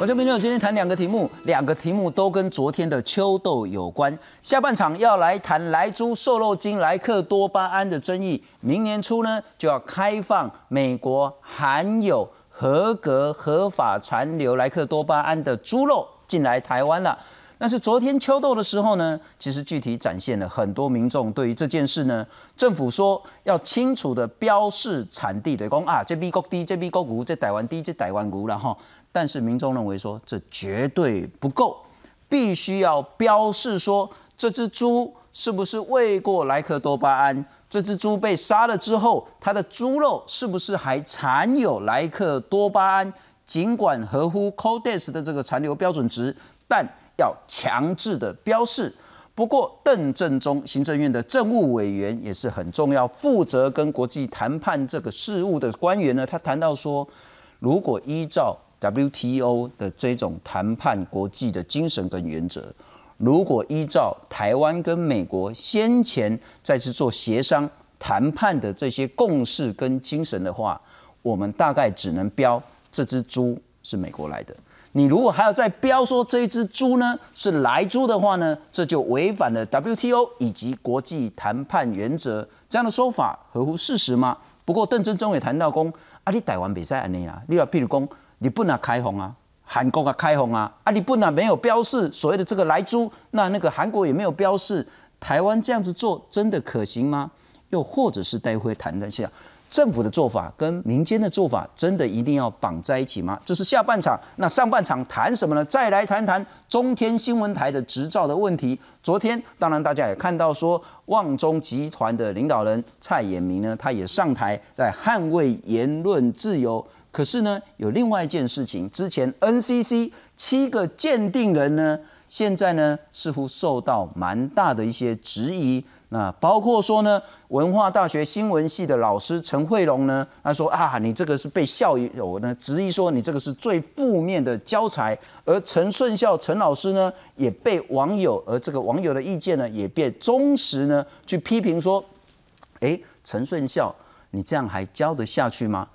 我这边就今天谈两个题目，两个题目都跟昨天的秋豆有关。下半场要来谈莱猪瘦肉精莱克多巴胺的争议。明年初呢就要开放美国含有合格合法残留莱克多巴胺的猪肉进来台湾了。但是昨天秋豆的时候呢，其实具体展现了很多民众对于这件事呢，政府说要清楚的标示产地，对公啊，这美国低，这美国谷，这台湾低，这台湾谷了哈。但是民众认为说这绝对不够，必须要标示说这只猪是不是喂过莱克多巴胺，这只猪被杀了之后，它的猪肉是不是还残有莱克多巴胺？尽管合乎 CODES 的这个残留标准值，但要强制的标示。不过邓正中行政院的政务委员也是很重要，负责跟国际谈判这个事务的官员呢，他谈到说，如果依照 WTO 的这种谈判国际的精神跟原则，如果依照台湾跟美国先前再次做协商谈判的这些共识跟精神的话，我们大概只能标这只猪是美国来的。你如果还要再标说这一只猪呢是来猪的话呢，这就违反了 WTO 以及国际谈判原则。这样的说法合乎事实吗？不过邓正中也谈到公啊，你台湾比赛安尼啊，你要譬如讲。你不能开红啊，韩国啊开红啊，啊你不能没有标示所谓的这个来猪，那那个韩国也没有标示，台湾这样子做真的可行吗？又或者是待会谈一下政府的做法跟民间的做法，真的一定要绑在一起吗？这是下半场，那上半场谈什么呢？再来谈谈中天新闻台的执照的问题。昨天当然大家也看到说，旺中集团的领导人蔡衍明呢，他也上台在捍卫言论自由。可是呢，有另外一件事情，之前 NCC 七个鉴定人呢，现在呢似乎受到蛮大的一些质疑。那包括说呢，文化大学新闻系的老师陈慧龙呢，他说啊，你这个是被校友呢质疑说你这个是最负面的教材。而陈顺孝陈老师呢，也被网友，而这个网友的意见呢，也被忠实呢去批评说，哎，陈顺孝，你这样还教得下去吗？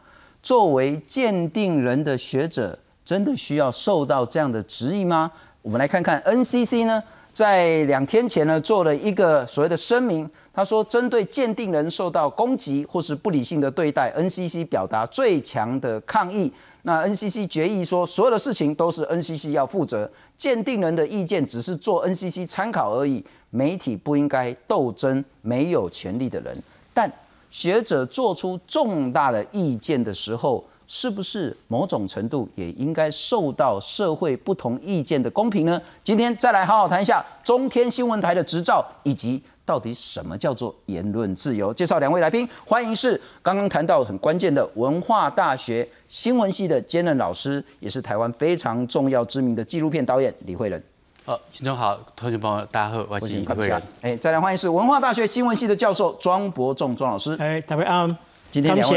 作为鉴定人的学者，真的需要受到这样的质疑吗？我们来看看 NCC 呢，在两天前呢做了一个所谓的声明，他说针对鉴定人受到攻击或是不理性的对待，NCC 表达最强的抗议。那 NCC 决议说，所有的事情都是 NCC 要负责，鉴定人的意见只是做 NCC 参考而已，媒体不应该斗争没有权利的人，但。学者做出重大的意见的时候，是不是某种程度也应该受到社会不同意见的公平呢？今天再来好好谈一下中天新闻台的执照，以及到底什么叫做言论自由。介绍两位来宾，欢迎是刚刚谈到很关键的文化大学新闻系的兼任老师，也是台湾非常重要知名的纪录片导演李慧仁。哦，新中好，同学朋友大家好，我是李慧仁。哎，再来欢迎是文化大学新闻系的教授庄伯仲庄老师。哎，大家好，今天感谢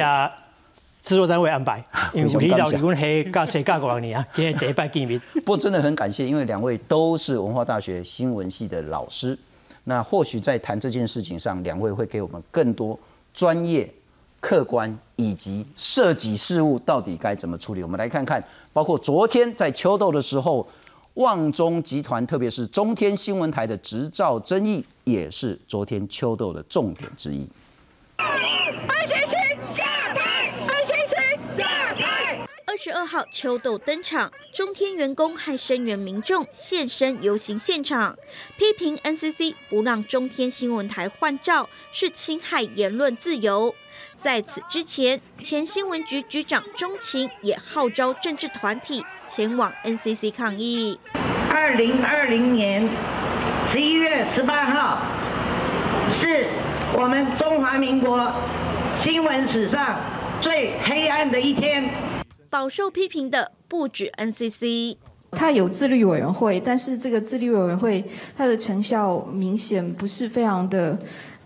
制作单位安排，因为领导黑干谁你啊？今天第一摆见面。不过真的很感谢，因为两位都是文化大学新闻系的老师，那或许在谈这件事情上，两位会给我们更多专业、客观以及涉及事物到底该怎么处理。我们来看看，包括昨天在秋豆的时候。旺中集团，特别是中天新闻台的执照争议，也是昨天秋豆的重点之一。安先生下台，安先生下台。二十二号秋豆登场，中天员工和声援民众现身游行现场，批评 NCC 不让中天新闻台换照是侵害言论自由。在此之前，前新闻局局长钟情也号召政治团体前往 NCC 抗议。二零二零年十一月十八号，是我们中华民国新闻史上最黑暗的一天。饱受批评的不止 NCC，它有自律委员会，但是这个自律委员会它的成效明显不是非常的，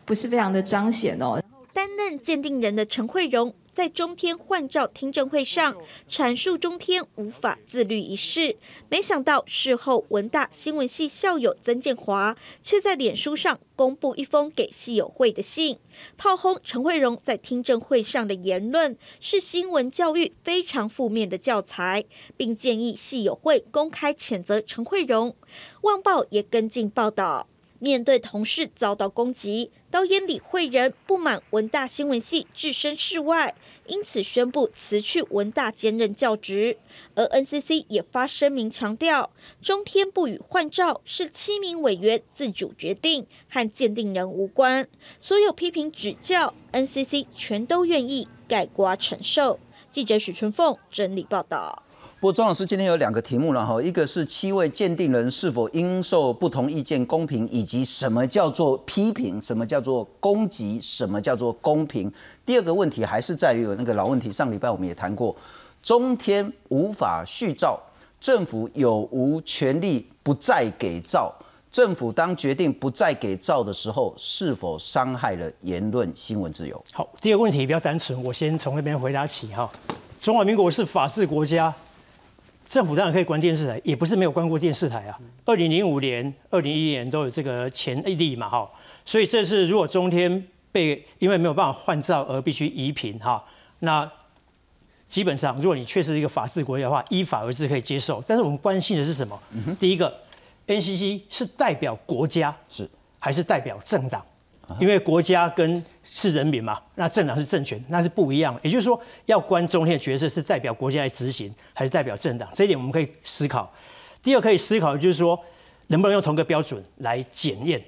不是非常的彰显哦。担任鉴定人的陈慧荣在中天换照听证会上阐述中天无法自律一事，没想到事后文大新闻系校友曾建华却在脸书上公布一封给系友会的信，炮轰陈慧荣在听证会上的言论是新闻教育非常负面的教材，并建议系友会公开谴责陈慧荣。旺报也跟进报道。面对同事遭到攻击，导演李慧仁不满文大新闻系置身事外，因此宣布辞去文大兼任教职。而 NCC 也发声明强调，中天不予换照是七名委员自主决定，和鉴定人无关。所有批评指教，NCC 全都愿意盖瓜承受。记者许春凤整理报道。不过庄老师今天有两个题目了哈，一个是七位鉴定人是否应受不同意见公平，以及什么叫做批评，什么叫做攻击，什么叫做公平。第二个问题还是在于有那个老问题，上礼拜我们也谈过，中天无法续照，政府有无权利不再给照？政府当决定不再给照的时候，是否伤害了言论新闻自由？好，第二个问题比较单纯，我先从那边回答起哈。中华民国是法治国家。政府当然可以关电视台，也不是没有关过电视台啊。二零零五年、二零一一年都有这个前例嘛，哈。所以这次如果中天被因为没有办法换照而必须移频，哈，那基本上如果你确实是一个法治国家的话，依法而治可以接受。但是我们关心的是什么？第一个，NCC 是代表国家是还是代表政党？因为国家跟是人民嘛，那政党是政权，那是不一样。也就是说，要关中天的角色是代表国家来执行，还是代表政党？这一点我们可以思考。第二可以思考的就是说，能不能用同个标准来检验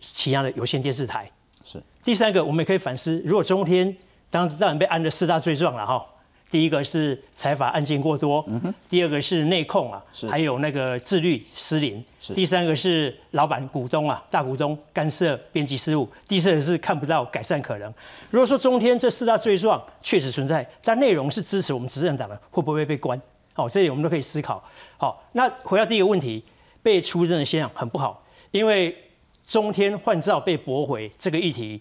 其他的有线电视台？是。第三个，我们也可以反思，如果中天当当然被安了四大罪状了哈。第一个是财阀案件过多，第二个是内控啊，还有那个自律失灵，第三个是老板股东啊，大股东干涉编辑失误，第四个是看不到改善可能。如果说中天这四大罪状确实存在，但内容是支持我们执政党的，会不会被关？好，这里我们都可以思考。好，那回到第一个问题，被出征的现象很不好，因为中天换照被驳回这个议题，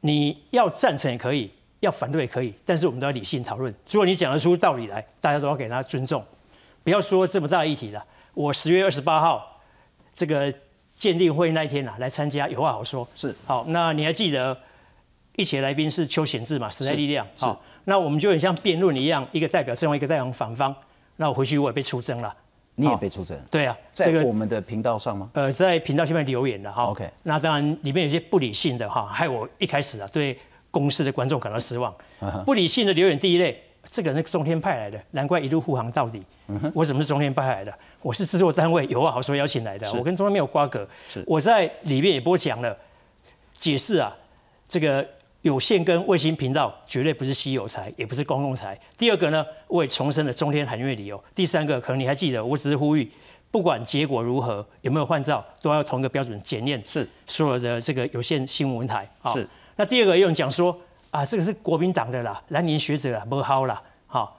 你要赞成也可以。要反对也可以，但是我们都要理性讨论。如果你讲得出道理来，大家都要给他尊重，不要说这么大的议题了。我十月二十八号这个鉴定会那一天啊，来参加，有话好说。是好，那你还记得一起来宾是邱显志嘛？时代力量。好，那我们就很像辩论一样，一个代表正方，一个代表反方。那我回去我也被出征了。你也被出征？对啊，在我们的频道上吗？呃，在频道下面留言的哈。OK。那当然里面有些不理性的哈，害我一开始啊对。公司的观众感到失望，不理性的留言第一类，这个人中天派来的，难怪一路护航到底。我怎么是中天派来的？我是制作单位有话好说邀请来的，我跟中天没有瓜葛。我在里面也播讲了，解释啊，这个有线跟卫星频道绝对不是稀有财，也不是公共财。第二个呢，我也重申了中天含月理由。第三个，可能你还记得，我只是呼吁，不管结果如何，有没有换照，都要同一个标准检验是所有的这个有线新闻台是。那第二个有人讲说啊，这个是国民党的啦，蓝营学者啊，不好啦。好，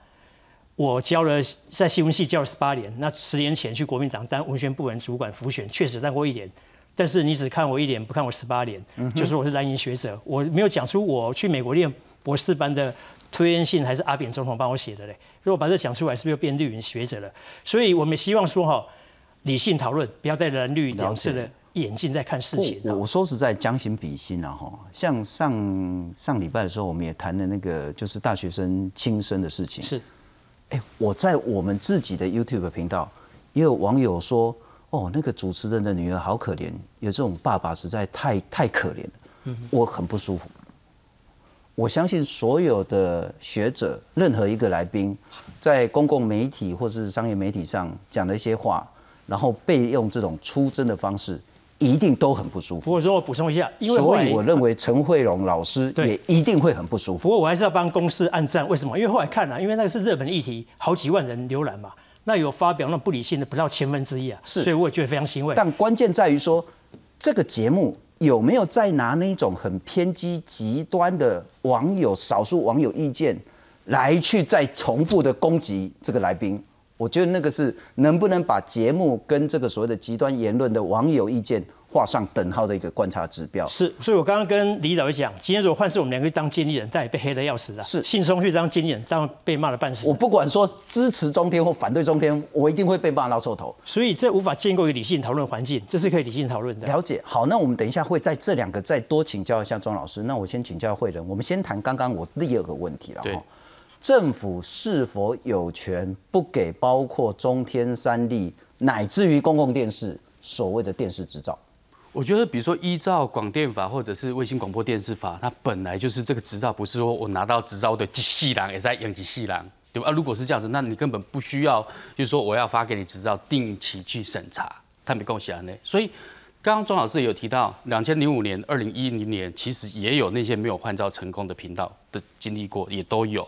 我教了在新闻系教了十八年，那十年前去国民党当文宣部门主管辅选，确实当过一年。但是你只看我一年，不看我十八年，就说我是蓝营学者，我没有讲出我去美国念博士班的推荐信，还是阿扁总统帮我写的嘞。如果把这讲出来，是不是又变绿营学者了？所以我们希望说哈，理性讨论，不要再蓝绿两次的。眼镜在看事情。我我说实在将心比心啊哈，像上上礼拜的时候，我们也谈了那个就是大学生轻生的事情。是，哎，我在我们自己的 YouTube 频道也有网友说，哦，那个主持人的女儿好可怜，有这种爸爸实在太太可怜了。嗯，我很不舒服。我相信所有的学者，任何一个来宾，在公共媒体或是商业媒体上讲了一些话，然后被用这种出征的方式。一定都很不舒服。不过说我补充一下，因为所以我认为陈慧荣老师也一定会很不舒服。不过我还是要帮公司按赞，为什么？因为后来看了，因为那个是日本的议题，好几万人浏览嘛，那有发表那不理性的不到千分之一啊，是，所以我也觉得非常欣慰。但关键在于说，这个节目有没有再拿那种很偏激、极端的网友、少数网友意见来去再重复的攻击这个来宾？我觉得那个是能不能把节目跟这个所谓的极端言论的网友意见画上等号的一个观察指标。是，所以我刚刚跟李导讲，今天如果换是我们两个当经理人，但也被黑的要死啊。是信松去当经理人，当然被骂的半死我。不管说支持中天或反对中天，我一定会被骂到臭头。所以这无法建构一个理性讨论环境，这是可以理性讨论的。了解，好，那我们等一下会在这两个再多请教一下庄老师。那我先请教慧仁，我们先谈刚刚我第二个问题了对哈。政府是否有权不给包括中天三立乃至于公共电视所谓的电视执照？我觉得，比如说依照广电法或者是卫星广播电视法，它本来就是这个执照，不是说我拿到执照的几细郎也在养几细郎，对吧？啊，如果是这样子，那你根本不需要，就是说我要发给你执照，定期去审查，他没共享呢。所以刚刚庄老师有提到，两千零五年、二零一零年，其实也有那些没有换照成功的频道的经历过，也都有。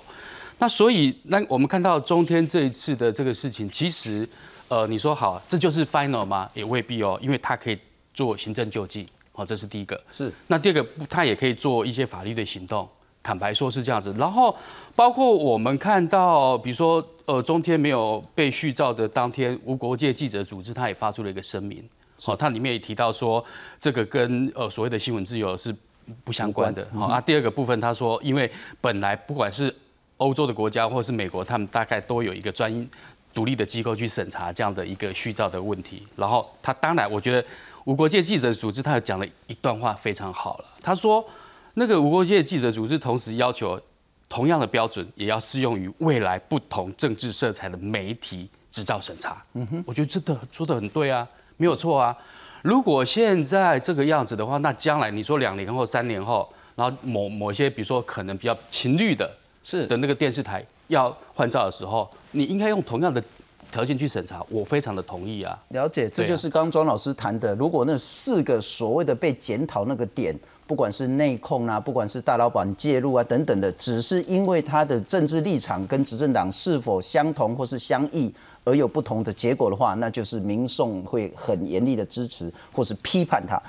那所以，那我们看到中天这一次的这个事情，其实，呃，你说好，这就是 final 吗？也未必哦，因为他可以做行政救济，好、这是第一个。是那第二个，他也可以做一些法律的行动。坦白说是这样子，然后包括我们看到，比如说，呃，中天没有被续照的当天，无国界记者组织他也发出了一个声明，好、它里面也提到说，这个跟呃所谓的新闻自由是不相关的。好、啊，第二个部分他说，因为本来不管是欧洲的国家或是美国，他们大概都有一个专独立的机构去审查这样的一个续照的问题。然后他当然，我觉得无国界记者组织他有讲了一段话非常好了。他说，那个无国界记者组织同时要求同样的标准也要适用于未来不同政治色彩的媒体执照审查。嗯哼，我觉得真的说的很对啊，没有错啊。如果现在这个样子的话，那将来你说两年后、三年后，然后某某些比如说可能比较情绿的是的那个电视台要换照的时候，你应该用同样的条件去审查，我非常的同意啊。了解，这就是刚刚庄老师谈的。如果那四个所谓的被检讨那个点，不管是内控啊，不管是大老板介入啊等等的，只是因为他的政治立场跟执政党是否相同或是相异而有不同的结果的话，那就是民众会很严厉的支持或是批判他。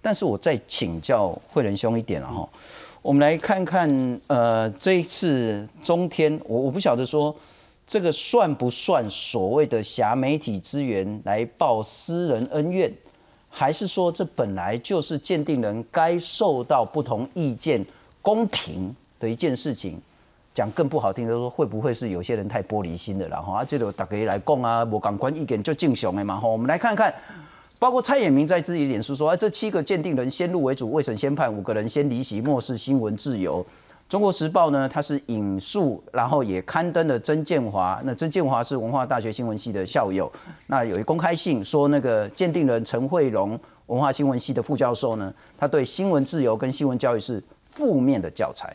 但是我再请教慧仁兄一点了哈，我们来看看呃这一次中天，我我不晓得说这个算不算所谓的狭媒体资源来报私人恩怨，还是说这本来就是鉴定人该受到不同意见公平的一件事情？讲更不好听的说，会不会是有些人太玻璃心了？哈，啊，这个大家来讲啊，我感官意见就敬雄的嘛哈。我们来看看，包括蔡衍明在自己脸书说，哎，这七个鉴定人先入为主，未审先判，五个人先离席，漠视新闻自由。中国时报呢，它是引述，然后也刊登了曾建华。那曾建华是文化大学新闻系的校友。那有一公开信说，那个鉴定人陈慧荣，文化新闻系的副教授呢，他对新闻自由跟新闻教育是负面的教材。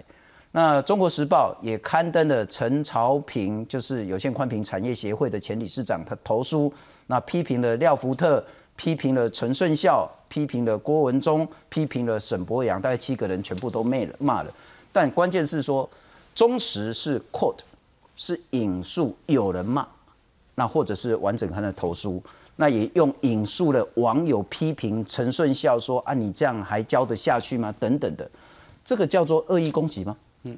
那中国时报也刊登了陈朝平，就是有线宽频产业协会的前理事长，他投书，那批评了廖福特，批评了陈顺孝，批评了郭文忠，批评了沈博阳，大概七个人全部都骂了骂了。但关键是说，忠实是 quote，是引述有人骂，那或者是完整刊的投书，那也用引述了网友批评陈顺孝说啊，你这样还教得下去吗？等等的，这个叫做恶意攻击吗？嗯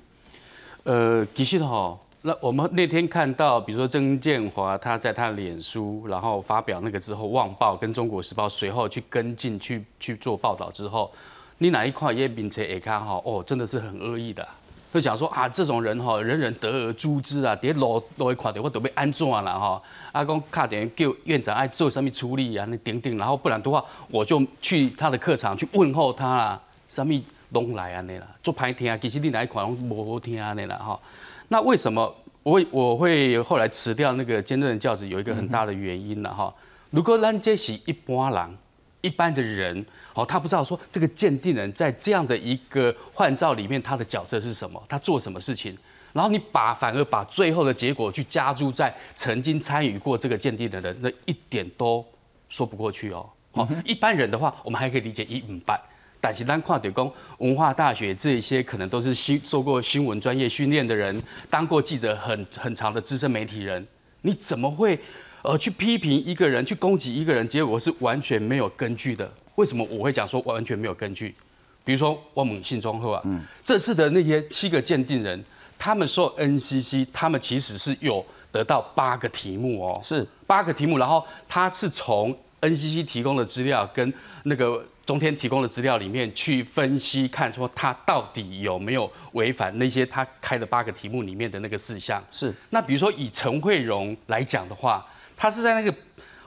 呃，其实哈，那我们那天看到，比如说曾建华他在他的脸书，然后发表那个之后，《旺报》跟《中国时报》随后去跟进去去做报道之后，你哪一块也并且也看哈，哦，真的是很恶意的，就讲说啊，这种人哈，人人得而诛之啊，跌落落一块的我都被安怎了哈，啊，讲卡点叫院长爱做什么处理啊，那顶顶，然后不然的话，我就去他的课堂去问候他啦，什么拢来安尼啦，做歹听，其实你哪一款拢无好听安尼啦哈。那为什么我会我会后来辞掉那个兼任的教职？有一个很大的原因了哈。如果咱这是一般人，一般的人，哦，他不知道说这个鉴定人在这样的一个换照里面，他的角色是什么，他做什么事情，然后你把反而把最后的结果去加注在曾经参与过这个鉴定的人，那一点都说不过去哦。哦，一般人的话，我们还可以理解一五半。但是咱看到讲文化大学这些可能都是新受过新闻专业训练的人，当过记者很很长的资深媒体人，你怎么会呃去批评一个人，去攻击一个人，结果是完全没有根据的？为什么我会讲说完全没有根据？比如说汪猛信中后啊，这次的那些七个鉴定人，他们受 NCC，他们其实是有得到八个题目哦，是八个题目，然后他是从 NCC 提供的资料跟那个中天提供的资料里面去分析，看说他到底有没有违反那些他开的八个题目里面的那个事项。是。那比如说以陈慧荣来讲的话，他是在那个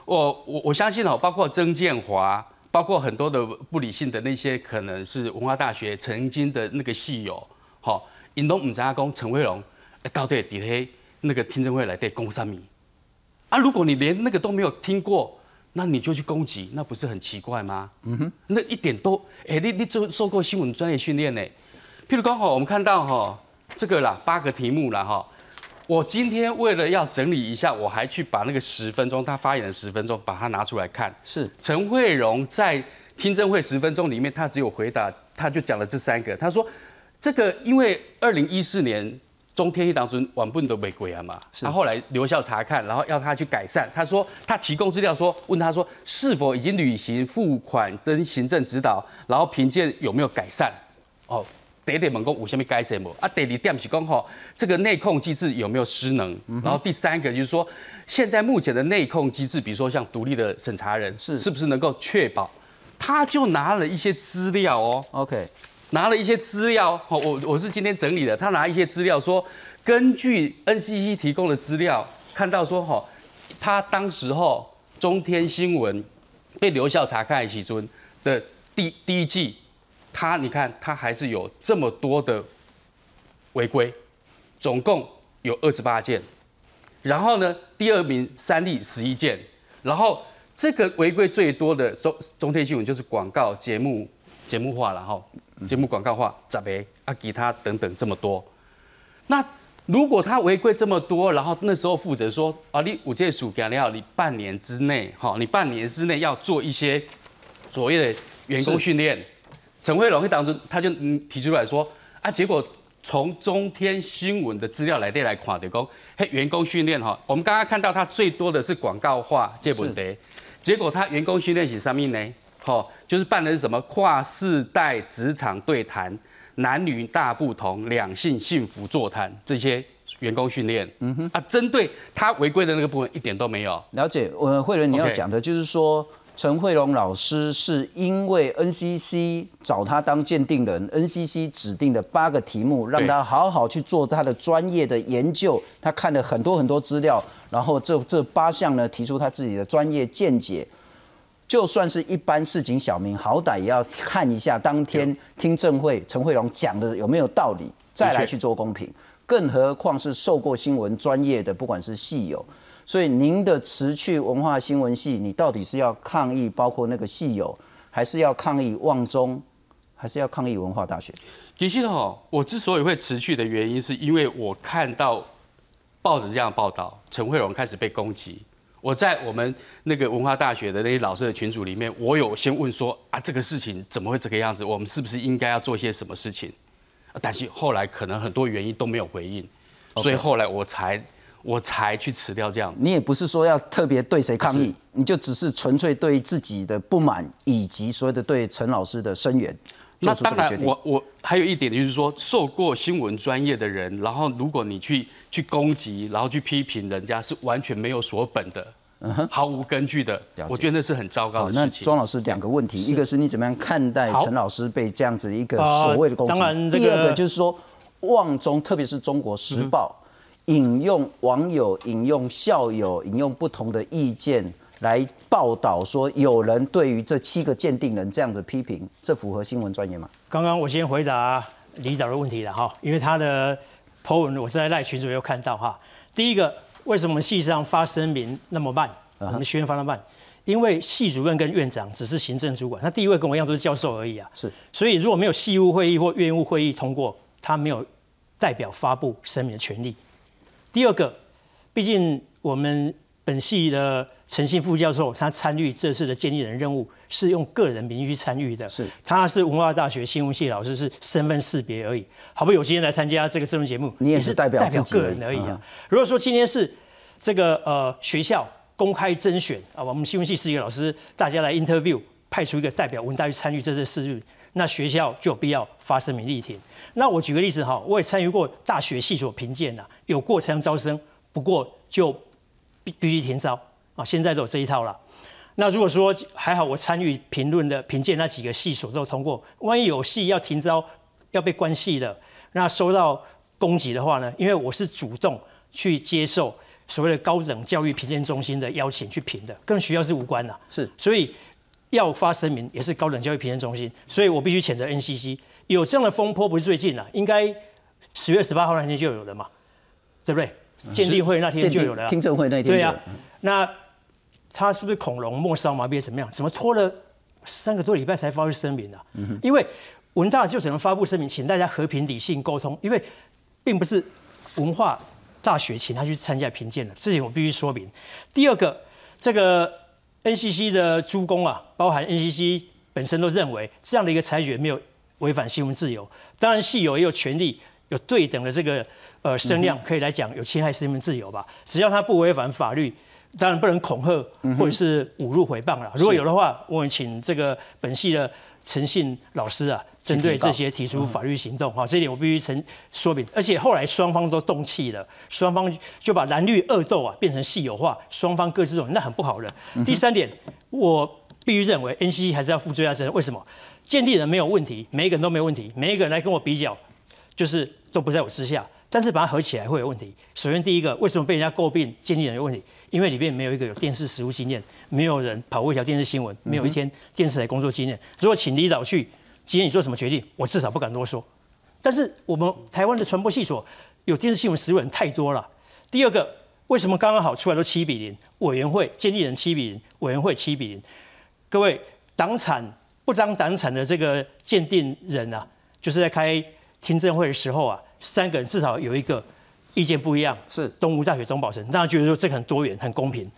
我我我相信哦，包括曾建华，包括很多的不理性的那些可能是文化大学曾经的那个系友，好，引东五加工陈慧荣，到底底黑那个听证会来对公三米啊？如果你连那个都没有听过，那你就去攻击，那不是很奇怪吗？嗯哼，那一点都哎，你你受受过新闻专业训练呢？譬如刚好我们看到哈这个啦，八个题目啦哈。我今天为了要整理一下，我还去把那个十分钟他发言的十分钟把它拿出来看。是陈慧荣在听证会十分钟里面，他只有回答，他就讲了这三个。他说这个因为二零一四年中天一当中晚不都违规啊嘛，他后来留校查看，然后要他去改善。他说他提供资料说，问他说是否已经履行付款跟行政指导，然后凭借有没有改善。哦。第一点问讲有什么改善无？啊，第二点是讲吼，这个内控机制有没有失能？然后第三个就是说，现在目前的内控机制，比如说像独立的审查人，是是不是能够确保？他就拿了一些资料哦，OK，拿了一些资料，我我是今天整理的，他拿一些资料说，根据 NCC 提供的资料，看到说哈，他当时候中天新闻被留校查看起尊的第第一季。他，你看，他还是有这么多的违规，总共有二十八件。然后呢，第二名三例十一件。然后这个违规最多的中中天新闻就是广告节目节目化了哈，节目广告化咋呗？啊，其他等等这么多。那如果他违规这么多，然后那时候负责说啊，你五届暑假你要你半年之内哈，你半年之内要做一些所谓的员工训练。陈慧龙会当中，他就提出来说啊，结果从中天新闻的资料来电来看，的讲，嘿，员工训练哈，我们刚刚看到他最多的是广告化这本的，结果他员工训练是上面呢，好，就是办的是什么跨世代职场对谈、男女大不同、两性幸福座谈这些员工训练，嗯哼，啊，针对他违规的那个部分一点都没有。了解，我慧伦你要讲的就是说。陈慧龙老师是因为 NCC 找他当鉴定人，NCC 指定的八个题目，让他好好去做他的专业的研究。他看了很多很多资料，然后这这八项呢提出他自己的专业见解。就算是一般市井小民，好歹也要看一下当天听证会陈慧龙讲的有没有道理，再来去做公平。更何况是受过新闻专业的，不管是系友。所以您的辞去文化新闻系，你到底是要抗议包括那个系友，还是要抗议旺中，还是要抗议文化大学？其实哦，我之所以会辞去的原因，是因为我看到报纸这样报道，陈慧荣开始被攻击。我在我们那个文化大学的那些老师的群组里面，我有先问说啊，这个事情怎么会这个样子？我们是不是应该要做些什么事情？但是后来可能很多原因都没有回应，所以后来我才。我才去辞掉这样。你也不是说要特别对谁抗议，你就只是纯粹对自己的不满，以及所有的对陈老师的声援。那当然，我我还有一点就是说，受过新闻专业的人，然后如果你去去攻击，然后去批评人家，是完全没有所本的，毫无根据的。我觉得那是很糟糕的事情。那庄老师两个问题，一个是你怎么样看待陈老师被这样子一个所谓的攻击？第二个就是说，旺中，特别是中国时报。引用网友、引用校友、引用不同的意见来报道，说有人对于这七个鉴定人这样子批评，这符合新闻专业吗？刚刚我先回答李导的问题了哈，因为他的 po 文我在赖群主有看到哈。第一个，为什么系上发声明那么慢？我们学院发那么慢？因为系主任跟院长只是行政主管，他第一位跟我一样都是教授而已啊。是，所以如果没有系务会议或院务会议通过，他没有代表发布声明的权利。第二个，毕竟我们本系的陈信副教授，他参与这次的建立人任务是用个人名义去参与的。是，他是文化大学新闻系老师，是身份识别而已。好不有今天来参加这个政论节目，你也是代表代表个人而已啊。如果说今天是这个呃学校公开甄选啊，我们新闻系四个老师大家来 interview，派出一个代表文大去参与这次试运，那学校就有必要发声明力挺。那我举个例子哈，我也参与过大学系所评鉴呐，有过才能招生，不过就必必须停招啊，现在都有这一套了。那如果说还好，我参与评论的评鉴那几个系所都通过，万一有系要停招、要被关系的，那收到攻击的话呢？因为我是主动去接受所谓的高等教育评鉴中心的邀请去评的，跟学校是无关的。是，所以要发声明也是高等教育评鉴中心，所以我必须谴责 NCC 有这样的风波，不是最近了，应该十月十八号那天就有了嘛，对不对？鉴定会那天就有了，听证会那天对呀，那。他是不是恐龙末梢麻痹怎么样？怎么拖了三个多礼拜才发出声明呢？因为文大就只能发布声明，请大家和平理性沟通，因为并不是文化大学请他去参加评鉴的，这点我必须说明。第二个，这个 NCC 的诸公啊，包含 NCC 本身都认为这样的一个裁决没有违反新闻自由，当然系友也有权利有对等的这个呃声量，可以来讲有侵害新闻自由吧，只要他不违反法律。当然不能恐吓或者是侮辱诽谤了。如果有的话，我们请这个本系的诚信老师啊，针对这些提出法律行动。哈，这一点我必须曾说明。而且后来双方都动气了，双方就把蓝绿恶斗啊变成戏有化，双方各自动，那很不好的。第三点，我必须认为 NCC 还是要负最大责任。为什么？鉴定人没有问题，每一个人都没有问题，每一个人来跟我比较，就是都不在我之下。但是把它合起来会有问题。首先第一个，为什么被人家诟病鉴定人有问题？因为里面没有一个有电视实务经验，没有人跑过一条电视新闻，没有一天电视台工作经验。如果请李导去，今天你做什么决定，我至少不敢多说。但是我们台湾的传播系所有电视新闻实务人太多了。第二个，为什么刚刚好出来都七比零？委员会鉴定人七比零，委员会七比零。各位党产不当党产的这个鉴定人啊，就是在开听证会的时候啊，三个人至少有一个。意见不一样，是东吴大学东宝生，大家觉得说这个很多元、很公平。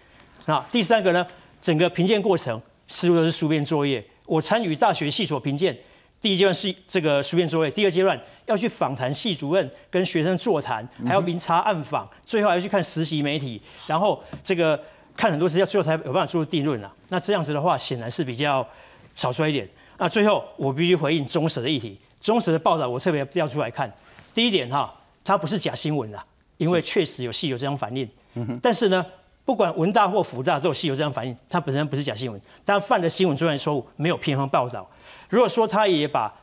那第三个呢？整个评鉴过程似乎都是书面作业。我参与大学系所评鉴，第一阶段是这个书面作业，第二阶段要去访谈系主任，跟学生座谈，还要明察暗访，最后还要去看实习媒体，然后这个看很多资料，最后才有办法做出定论啊。那这样子的话，显然是比较草率一点。那最后我必须回应中实的议题，中实的报道我特别调出来看。第一点哈。它不是假新闻啊，因为确实有戏有这样反应。但是呢，不管文大或福大都有戏有这样反应，它本身不是假新闻，但犯了新闻专业错误，没有平衡报道。如果说他也把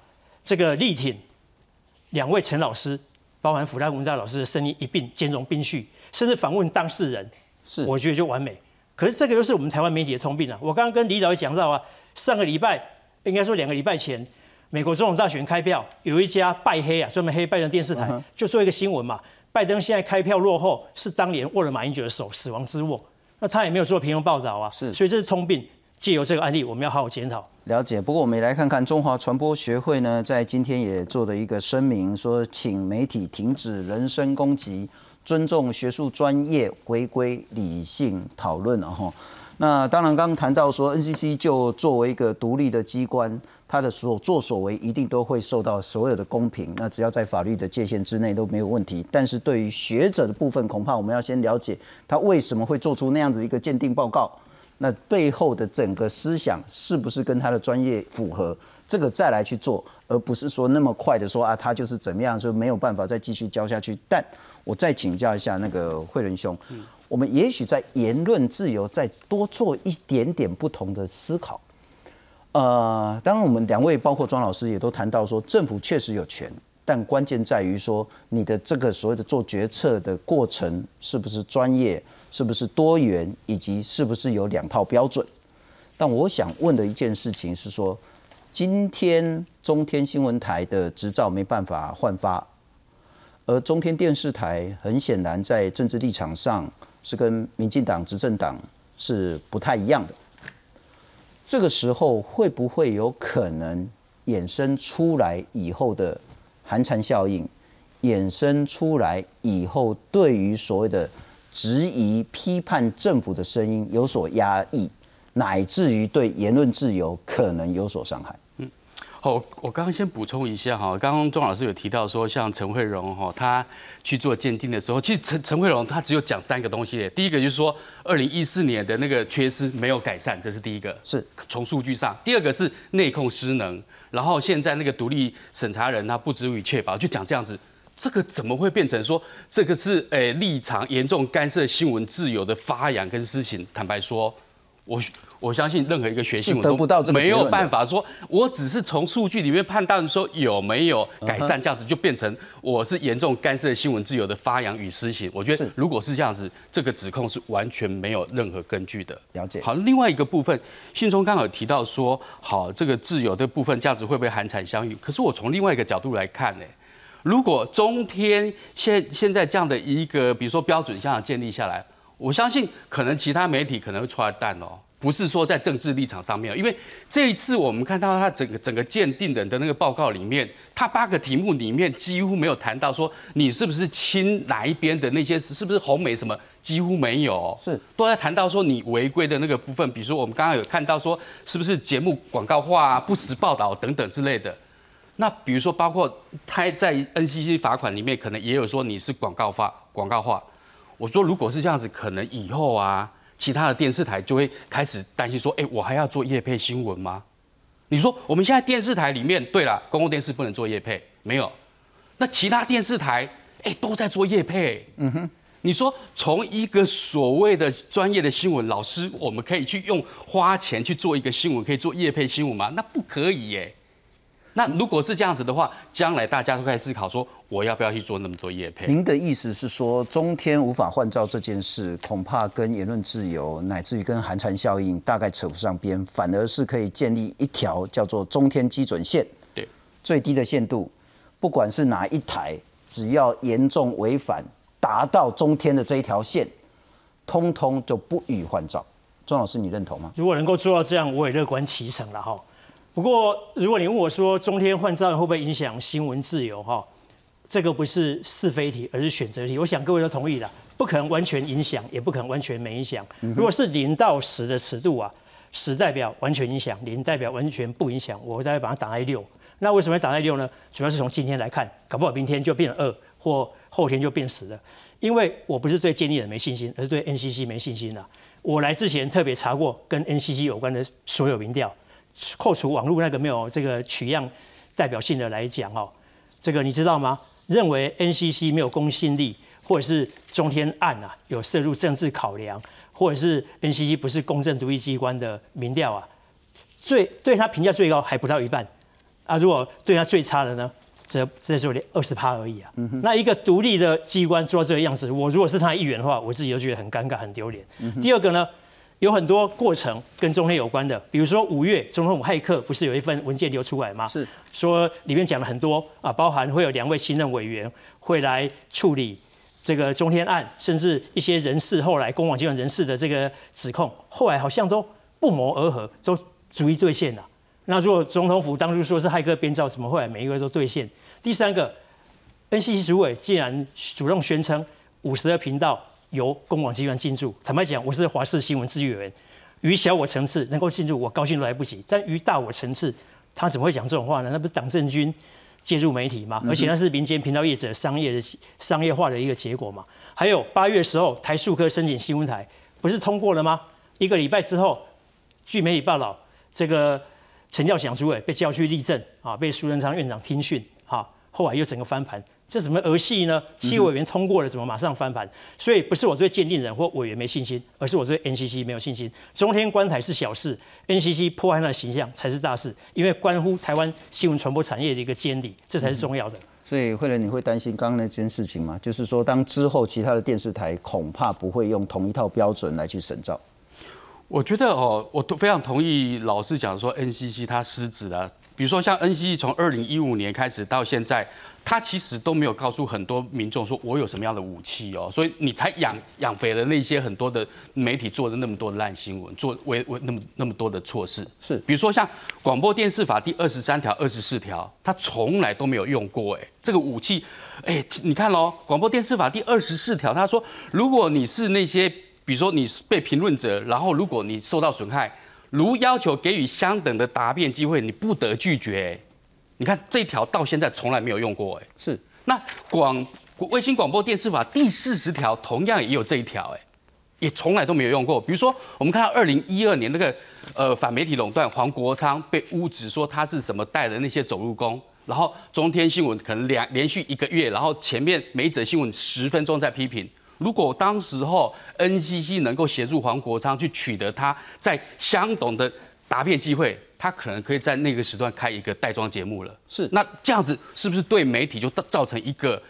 这个力挺两位陈老师，包含福大文大老师的声音一并兼容并蓄，甚至访问当事人，是我觉得就完美。可是这个又是我们台湾媒体的通病啊！我刚刚跟李导也讲到啊，上个礼拜应该说两个礼拜前。美国总统大选开票，有一家拜黑啊，专门黑拜登电视台，就做一个新闻嘛。拜登现在开票落后，是当年握了马英九的手，死亡之握。那他也没有做评论报道啊，是，所以这是通病。借由这个案例，我们要好好检讨。了解。不过我们也来看看中华传播学会呢，在今天也做了一个声明，说请媒体停止人身攻击，尊重学术专业，回归理性讨论了哈。那当然，刚刚谈到说 NCC 就作为一个独立的机关。他的所作所为一定都会受到所有的公平，那只要在法律的界限之内都没有问题。但是对于学者的部分，恐怕我们要先了解他为什么会做出那样子一个鉴定报告，那背后的整个思想是不是跟他的专业符合，这个再来去做，而不是说那么快的说啊，他就是怎么样，说没有办法再继续教下去。但我再请教一下那个慧仁兄，我们也许在言论自由再多做一点点不同的思考。呃，当然，我们两位包括庄老师也都谈到说，政府确实有权，但关键在于说，你的这个所谓的做决策的过程是不是专业，是不是多元，以及是不是有两套标准。但我想问的一件事情是说，今天中天新闻台的执照没办法换发，而中天电视台很显然在政治立场上是跟民进党执政党是不太一样的。这个时候会不会有可能衍生出来以后的寒蝉效应，衍生出来以后对于所谓的质疑、批判政府的声音有所压抑，乃至于对言论自由可能有所伤害？好，我刚刚先补充一下哈，刚刚钟老师有提到说，像陈慧荣哈，他去做鉴定的时候，其实陈陈慧荣他只有讲三个东西，第一个就是说，二零一四年的那个缺失没有改善，这是第一个，是从数据上；第二个是内控失能，然后现在那个独立审查人他不足以确保，就讲这样子，这个怎么会变成说这个是诶立场严重干涉新闻自由的发扬跟施行？坦白说。我我相信任何一个学新闻是得不到这个没有办法说，我只是从数据里面判断说有没有改善，这样子就变成我是严重干涉新闻自由的发扬与施行。我觉得如果是这样子，这个指控是完全没有任何根据的。了解好，另外一个部分，信中刚好有提到说，好，这个自由的部分价值会不会寒蝉相遇？可是我从另外一个角度来看呢，如果中天现现在这样的一个，比如说标准项建立下来，我相信可能其他媒体可能会出来蛋哦。不是说在政治立场上面，因为这一次我们看到他整个整个鉴定人的那个报告里面，他八个题目里面几乎没有谈到说你是不是亲哪一边的那些是不是红媒什么，几乎没有哦，是都在谈到说你违规的那个部分，比如说我们刚刚有看到说是不是节目广告化啊、不实报道等等之类的。那比如说包括他在 NCC 罚款里面可能也有说你是广告化广告化，我说如果是这样子，可能以后啊。其他的电视台就会开始担心说：“哎，我还要做业配新闻吗？”你说我们现在电视台里面，对了，公共电视不能做业配，没有。那其他电视台，哎，都在做业配。嗯哼。你说从一个所谓的专业的新闻老师，我们可以去用花钱去做一个新闻，可以做业配新闻吗？那不可以耶。那如果是这样子的话，将来大家都开始思考说，我要不要去做那么多业配？您的意思是说，中天无法换照这件事，恐怕跟言论自由乃至于跟寒蝉效应大概扯不上边，反而是可以建立一条叫做中天基准线，对，最低的限度，不管是哪一台，只要严重违反，达到中天的这一条线，通通就不予换照。庄老师，你认同吗？如果能够做到这样，我也乐观其成了哈。不过，如果你问我说中天换照会不会影响新闻自由？哈，这个不是是非题，而是选择题。我想各位都同意了，不可能完全影响，也不可能完全没影响。如果是零到十的尺度啊，十代表完全影响，零代表完全不影响，我大概把它打在六。那为什么要打在六呢？主要是从今天来看，搞不好明天就变二，或后天就变十了。因为我不是对建立人没信心，而是对 NCC 没信心了。我来之前特别查过跟 NCC 有关的所有民调。扣除网络那个没有这个取样代表性的来讲哦，这个你知道吗？认为 NCC 没有公信力，或者是中天案啊有涉入政治考量，或者是 NCC 不是公正独立机关的民调啊，最对他评价最高还不到一半啊。如果对他最差的呢，则在这里二十趴而已啊。那一个独立的机关做到这个样子，我如果是他的议员的话，我自己都觉得很尴尬、很丢脸。第二个呢？有很多过程跟中天有关的，比如说五月总统府骇客不是有一份文件流出来吗？是说里面讲了很多啊，包含会有两位新任委员会来处理这个中天案，甚至一些人事后来公网集团人事的这个指控，后来好像都不谋而合，都逐一兑现了。那如果总统府当初说是骇客编造，怎么后来每一个都兑现？第三个，NCC 主委竟然主动宣称五十个频道。由公广集团进驻，坦白讲，我是华视新闻资源员，于小我层次能够进入，我高兴都来不及。但于大我层次，他怎么会讲这种话呢？那不是党政军介入媒体吗？而且那是民间频道业者商业的商业化的一个结果嘛。还有八月时候，台数科申请新闻台不是通过了吗？一个礼拜之后，据媒体报道，这个陈教祥主委被叫去立正啊，被苏贞昌院长听训，哈，后来又整个翻盘。这怎么儿戏呢？七委员通过了，怎么马上翻盘？所以不是我对鉴定人或委员没信心，而是我对 NCC 没有信心。中天观台是小事，NCC 破坏他的形象才是大事，因为关乎台湾新闻传播产业的一个监理，这才是重要的。所以慧仁，你会担心刚刚那件事情吗？就是说，当之后其他的电视台恐怕不会用同一套标准来去审照。我觉得哦，我都非常同意老师讲说 NCC 它失职了。比如说像 NCC 从二零一五年开始到现在。他其实都没有告诉很多民众说我有什么样的武器哦，所以你才养养肥了那些很多的媒体做的那么多烂新闻，做为为那么那么多的错事。是，比如说像广播电视法第二十三条、二十四条，他从来都没有用过。哎，这个武器，哎，你看喽，广播电视法第二十四条，他说，如果你是那些，比如说你被评论者，然后如果你受到损害，如要求给予相等的答辩机会，你不得拒绝。你看这一条到现在从来没有用过，哎，是。那广卫星广播电视法第四十条同样也有这一条，哎，也从来都没有用过。比如说，我们看到二零一二年那个呃反媒体垄断，黄国昌被污指说他是什么带的那些走路工，然后中天新闻可能两连续一个月，然后前面每一则新闻十分钟在批评。如果当时候 NCC 能够协助黄国昌去取得他在相同的答辩机会，他可能可以在那个时段开一个带妆节目了。是那这样子是不是对媒体就造成一个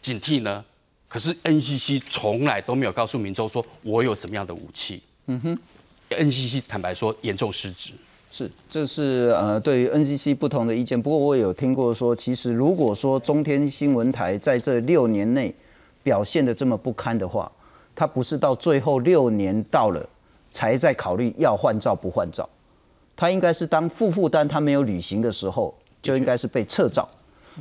警惕呢？可是 NCC 从来都没有告诉民众说我有什么样的武器。嗯哼，NCC 坦白说严重失职。是，这是呃对于 NCC 不同的意见。不过我也有听过说，其实如果说中天新闻台在这六年内表现的这么不堪的话，他不是到最后六年到了才在考虑要换照不换照，他应该是当负负担他没有履行的时候，就应该是被撤照。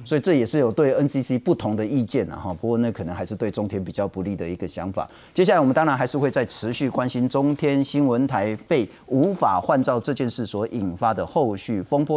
所以这也是有对 NCC 不同的意见啊哈，不过那可能还是对中天比较不利的一个想法。接下来我们当然还是会再持续关心中天新闻台被无法换照这件事所引发的后续风波。